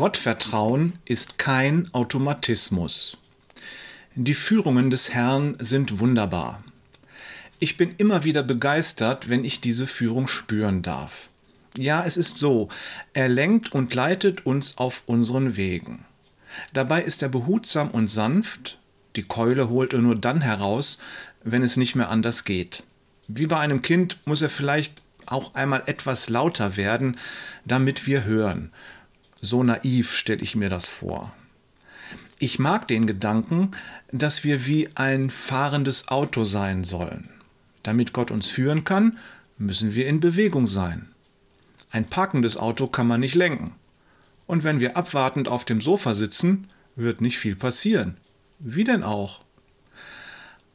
Gottvertrauen ist kein Automatismus. Die Führungen des Herrn sind wunderbar. Ich bin immer wieder begeistert, wenn ich diese Führung spüren darf. Ja, es ist so, er lenkt und leitet uns auf unseren Wegen. Dabei ist er behutsam und sanft, die Keule holt er nur dann heraus, wenn es nicht mehr anders geht. Wie bei einem Kind muss er vielleicht auch einmal etwas lauter werden, damit wir hören. So naiv stelle ich mir das vor. Ich mag den Gedanken, dass wir wie ein fahrendes Auto sein sollen. Damit Gott uns führen kann, müssen wir in Bewegung sein. Ein parkendes Auto kann man nicht lenken. Und wenn wir abwartend auf dem Sofa sitzen, wird nicht viel passieren. Wie denn auch?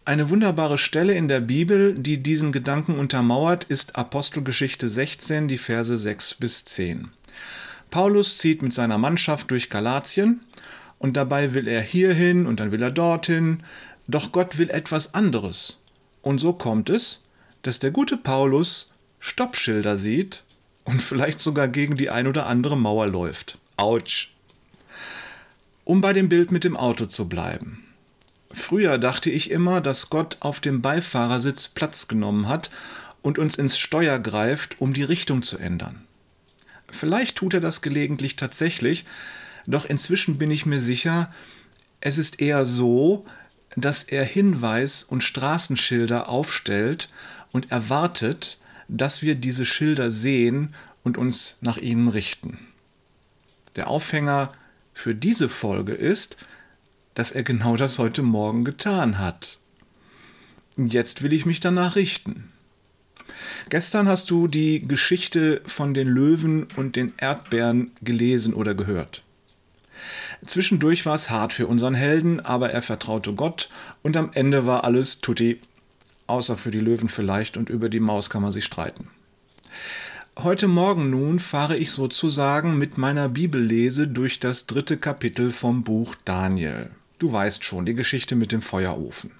Eine wunderbare Stelle in der Bibel, die diesen Gedanken untermauert, ist Apostelgeschichte 16, die Verse 6 bis 10. Paulus zieht mit seiner Mannschaft durch Galatien und dabei will er hierhin und dann will er dorthin, doch Gott will etwas anderes. Und so kommt es, dass der gute Paulus Stoppschilder sieht und vielleicht sogar gegen die ein oder andere Mauer läuft. Autsch. Um bei dem Bild mit dem Auto zu bleiben. Früher dachte ich immer, dass Gott auf dem Beifahrersitz Platz genommen hat und uns ins Steuer greift, um die Richtung zu ändern. Vielleicht tut er das gelegentlich tatsächlich, doch inzwischen bin ich mir sicher, es ist eher so, dass er Hinweis- und Straßenschilder aufstellt und erwartet, dass wir diese Schilder sehen und uns nach ihnen richten. Der Aufhänger für diese Folge ist, dass er genau das heute Morgen getan hat. Jetzt will ich mich danach richten. Gestern hast du die Geschichte von den Löwen und den Erdbeeren gelesen oder gehört. Zwischendurch war es hart für unseren Helden, aber er vertraute Gott und am Ende war alles tutti außer für die Löwen vielleicht, und über die Maus kann man sich streiten. Heute Morgen nun fahre ich sozusagen mit meiner Bibellese durch das dritte Kapitel vom Buch Daniel. Du weißt schon, die Geschichte mit dem Feuerofen.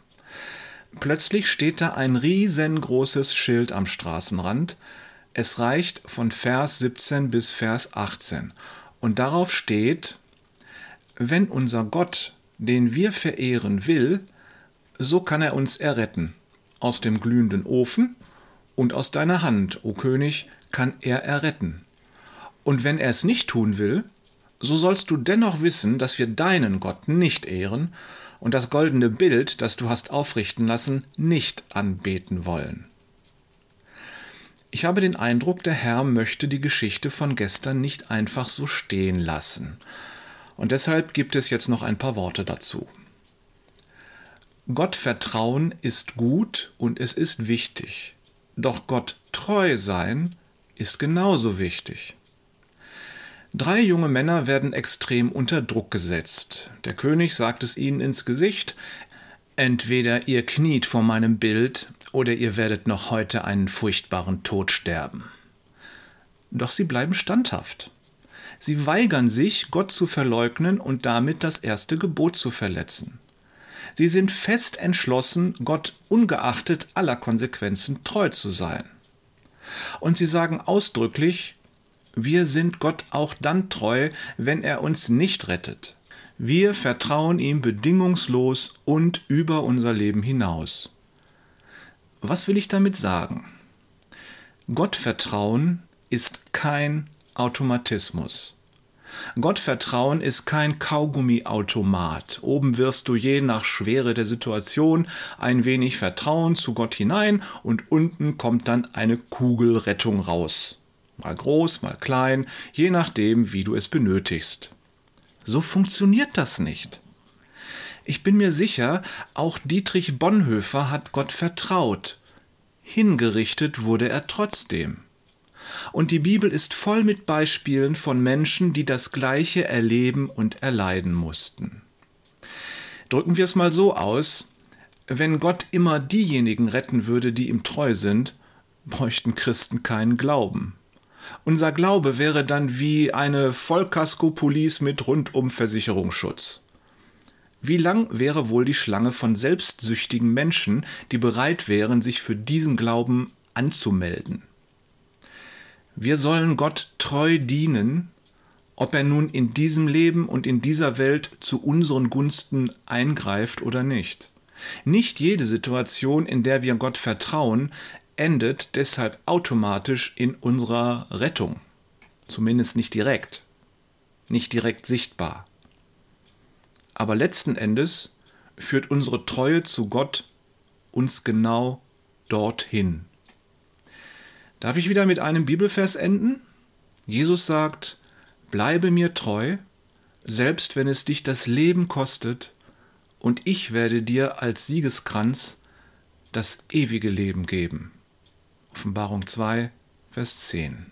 Plötzlich steht da ein riesengroßes Schild am Straßenrand. Es reicht von Vers 17 bis Vers 18. Und darauf steht, wenn unser Gott, den wir verehren will, so kann er uns erretten aus dem glühenden Ofen, und aus deiner Hand, o König, kann er erretten. Und wenn er es nicht tun will, so sollst du dennoch wissen, dass wir deinen Gott nicht ehren und das goldene Bild, das du hast aufrichten lassen, nicht anbeten wollen. Ich habe den Eindruck, der Herr möchte die Geschichte von gestern nicht einfach so stehen lassen. Und deshalb gibt es jetzt noch ein paar Worte dazu. Gott vertrauen ist gut und es ist wichtig. Doch Gott treu sein ist genauso wichtig. Drei junge Männer werden extrem unter Druck gesetzt. Der König sagt es ihnen ins Gesicht, entweder ihr kniet vor meinem Bild oder ihr werdet noch heute einen furchtbaren Tod sterben. Doch sie bleiben standhaft. Sie weigern sich, Gott zu verleugnen und damit das erste Gebot zu verletzen. Sie sind fest entschlossen, Gott ungeachtet aller Konsequenzen treu zu sein. Und sie sagen ausdrücklich, wir sind Gott auch dann treu, wenn er uns nicht rettet. Wir vertrauen ihm bedingungslos und über unser Leben hinaus. Was will ich damit sagen? Gottvertrauen ist kein Automatismus. Gottvertrauen ist kein Kaugummiautomat. Oben wirfst du je nach Schwere der Situation ein wenig Vertrauen zu Gott hinein und unten kommt dann eine Kugelrettung raus. Mal groß, mal klein, je nachdem, wie du es benötigst. So funktioniert das nicht. Ich bin mir sicher, auch Dietrich Bonhoeffer hat Gott vertraut. Hingerichtet wurde er trotzdem. Und die Bibel ist voll mit Beispielen von Menschen, die das Gleiche erleben und erleiden mussten. Drücken wir es mal so aus, wenn Gott immer diejenigen retten würde, die ihm treu sind, bräuchten Christen keinen Glauben. Unser Glaube wäre dann wie eine Vollkasko-Police mit rundum Versicherungsschutz. Wie lang wäre wohl die Schlange von selbstsüchtigen Menschen, die bereit wären, sich für diesen Glauben anzumelden? Wir sollen Gott treu dienen ob er nun in diesem Leben und in dieser Welt zu unseren Gunsten eingreift oder nicht. Nicht jede Situation, in der wir Gott vertrauen, endet deshalb automatisch in unserer Rettung. Zumindest nicht direkt, nicht direkt sichtbar. Aber letzten Endes führt unsere Treue zu Gott uns genau dorthin. Darf ich wieder mit einem Bibelvers enden? Jesus sagt, Bleibe mir treu, selbst wenn es dich das Leben kostet, und ich werde dir als Siegeskranz das ewige Leben geben. Offenbarung 2, Vers 10.